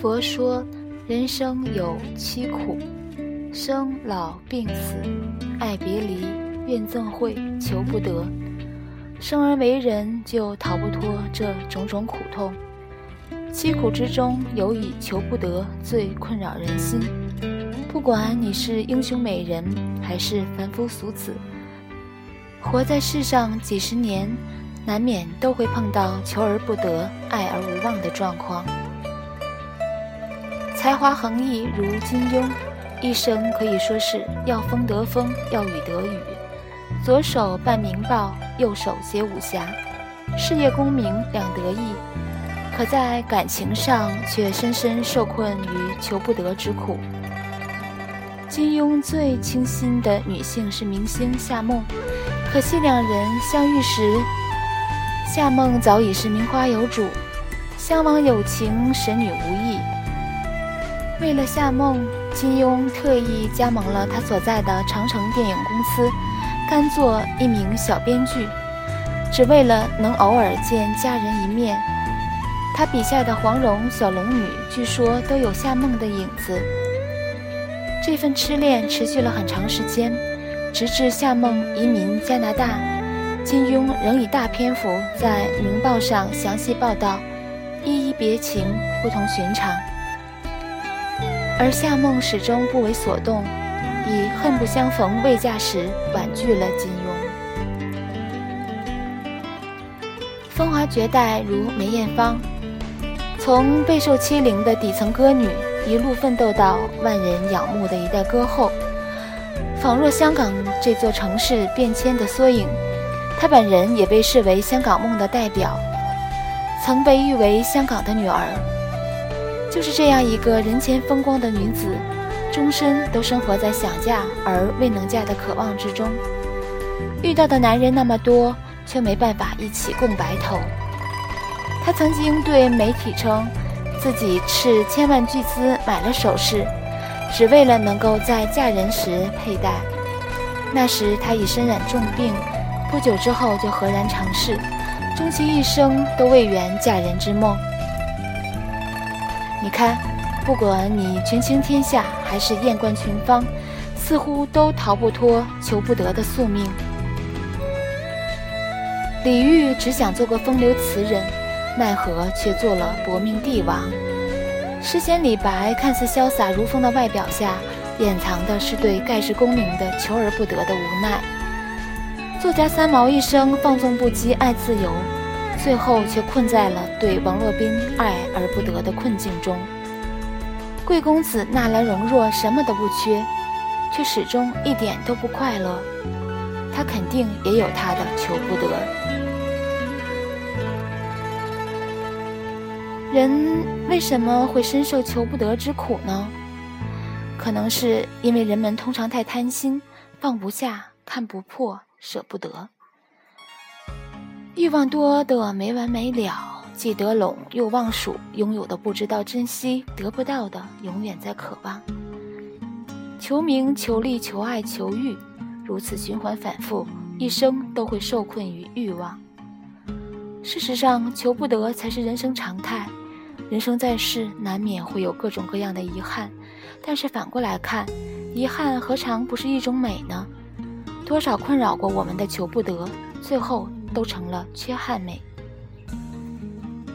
佛说人生有七苦：生、老、病、死、爱别离、怨憎会、求不得。生而为人，就逃不脱这种种苦痛。七苦之中，有以求不得最困扰人心。不管你是英雄美人，还是凡夫俗子，活在世上几十年，难免都会碰到求而不得、爱而无望的状况。才华横溢如金庸，一生可以说是要风得风，要雨得雨。左手办明报，右手写武侠，事业功名两得意。可在感情上却深深受困于求不得之苦。金庸最倾心的女性是明星夏梦，可惜两人相遇时，夏梦早已是名花有主，相忘有情，神女无意。为了夏梦，金庸特意加盟了他所在的长城电影公司，甘做一名小编剧，只为了能偶尔见家人一面。他笔下的黄蓉、小龙女，据说都有夏梦的影子。这份痴恋持续了很长时间，直至夏梦移民加拿大，金庸仍以大篇幅在《明报》上详细报道，依依别情，不同寻常。而夏梦始终不为所动，以恨不相逢未嫁时婉拒了金庸。风华绝代如梅艳芳，从备受欺凌的底层歌女，一路奋斗到万人仰慕的一代歌后，仿若香港这座城市变迁的缩影。她本人也被视为香港梦的代表，曾被誉为香港的女儿。就是这样一个人前风光的女子，终身都生活在想嫁而未能嫁的渴望之中。遇到的男人那么多，却没办法一起共白头。她曾经对媒体称，自己斥千万巨资买了首饰，只为了能够在嫁人时佩戴。那时她已身染重病，不久之后就赫然长逝，终其一生都未圆嫁人之梦。你看，不管你权倾天下还是艳冠群芳，似乎都逃不脱求不得的宿命。李煜只想做个风流词人，奈何却做了薄命帝王。诗仙李白看似潇洒如风的外表下，掩藏的是对盖世功名的求而不得的无奈。作家三毛一生放纵不羁，爱自由。最后却困在了对王洛宾爱而不得的困境中。贵公子纳兰容若什么都不缺，却始终一点都不快乐。他肯定也有他的求不得。人为什么会深受求不得之苦呢？可能是因为人们通常太贪心，放不下，看不破，舍不得。欲望多得没完没了，既得拢又忘数，拥有的不知道珍惜，得不到的永远在渴望。求名、求利、求爱、求欲，如此循环反复，一生都会受困于欲望。事实上，求不得才是人生常态。人生在世，难免会有各种各样的遗憾，但是反过来看，遗憾何尝不是一种美呢？多少困扰过我们的求不得，最后。都成了缺憾美。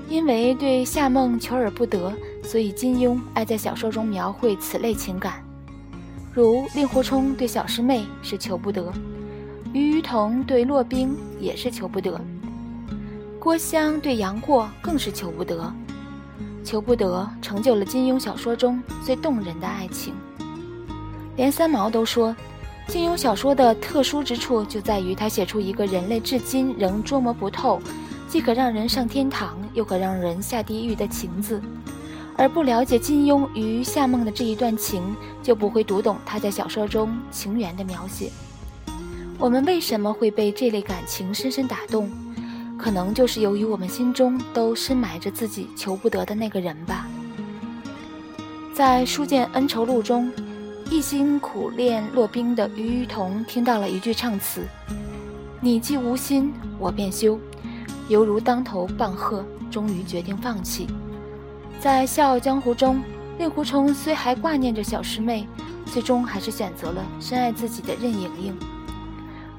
因为对夏梦求而不得，所以金庸爱在小说中描绘此类情感，如令狐冲对小师妹是求不得，于于彤对骆冰也是求不得，郭襄对杨过更是求不得。求不得成就了金庸小说中最动人的爱情。连三毛都说。金庸小说的特殊之处就在于，他写出一个人类至今仍捉摸不透，既可让人上天堂，又可让人下地狱的情字，而不了解金庸与夏梦的这一段情，就不会读懂他在小说中情缘的描写。我们为什么会被这类感情深深打动？可能就是由于我们心中都深埋着自己求不得的那个人吧。在《书剑恩仇录》中，一心苦练落冰的于雨桐听到了一句唱词：“你既无心，我便休。”犹如当头棒喝，终于决定放弃。在《笑傲江湖》中，令狐冲虽还挂念着小师妹，最终还是选择了深爱自己的任盈盈。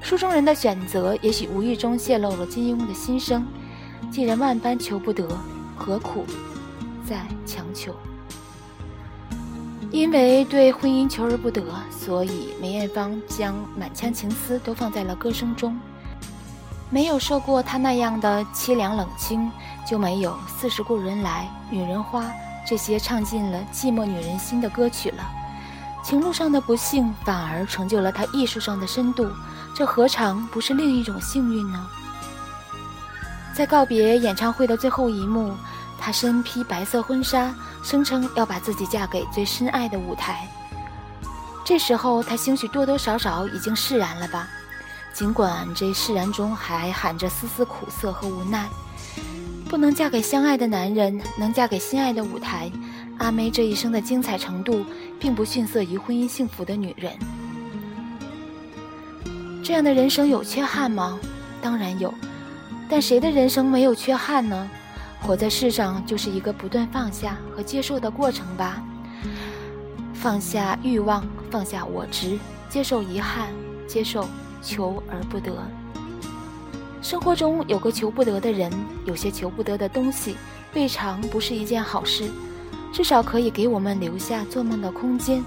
书中人的选择，也许无意中泄露了金庸的心声。既然万般求不得，何苦再强求？因为对婚姻求而不得，所以梅艳芳将满腔情思都放在了歌声中。没有受过他那样的凄凉冷清，就没有《四十故人来》《女人花》这些唱尽了寂寞女人心的歌曲了。情路上的不幸，反而成就了他艺术上的深度。这何尝不是另一种幸运呢？在告别演唱会的最后一幕，她身披白色婚纱，声称要把自己嫁给最深爱的舞台。这时候，她兴许多多少少已经释然了吧？尽管这释然中还含着丝丝苦涩和无奈。不能嫁给相爱的男人，能嫁给心爱的舞台。阿妹这一生的精彩程度，并不逊色于婚姻幸福的女人。这样的人生有缺憾吗？当然有，但谁的人生没有缺憾呢？活在世上就是一个不断放下和接受的过程吧。放下欲望，放下我执，接受遗憾，接受求而不得。生活中有个求不得的人，有些求不得的东西，未尝不是一件好事，至少可以给我们留下做梦的空间。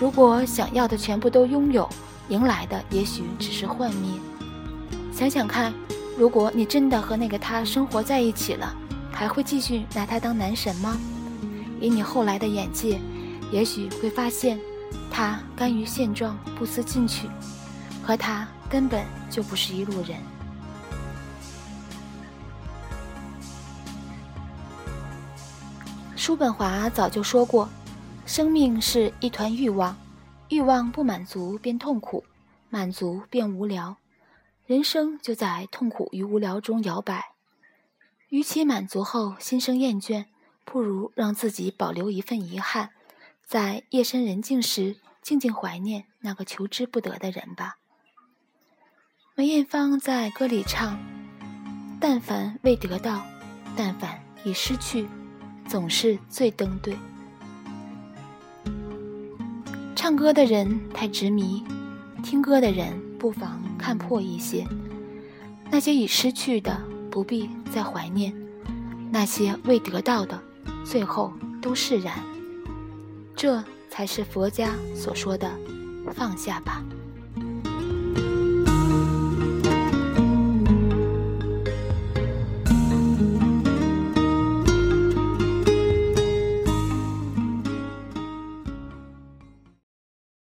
如果想要的全部都拥有，迎来的也许只是幻灭。想想看，如果你真的和那个他生活在一起了，还会继续拿他当男神吗？以你后来的眼界，也许会发现，他甘于现状，不思进取，和他根本就不是一路人。叔本华早就说过，生命是一团欲望。欲望不满足便痛苦，满足便无聊，人生就在痛苦与无聊中摇摆。与其满足后心生厌倦，不如让自己保留一份遗憾，在夜深人静时静静怀念那个求之不得的人吧。梅艳芳在歌里唱：“但凡未得到，但凡已失去，总是最登对。”唱歌的人太执迷，听歌的人不妨看破一些。那些已失去的，不必再怀念；那些未得到的，最后都释然。这才是佛家所说的放下吧。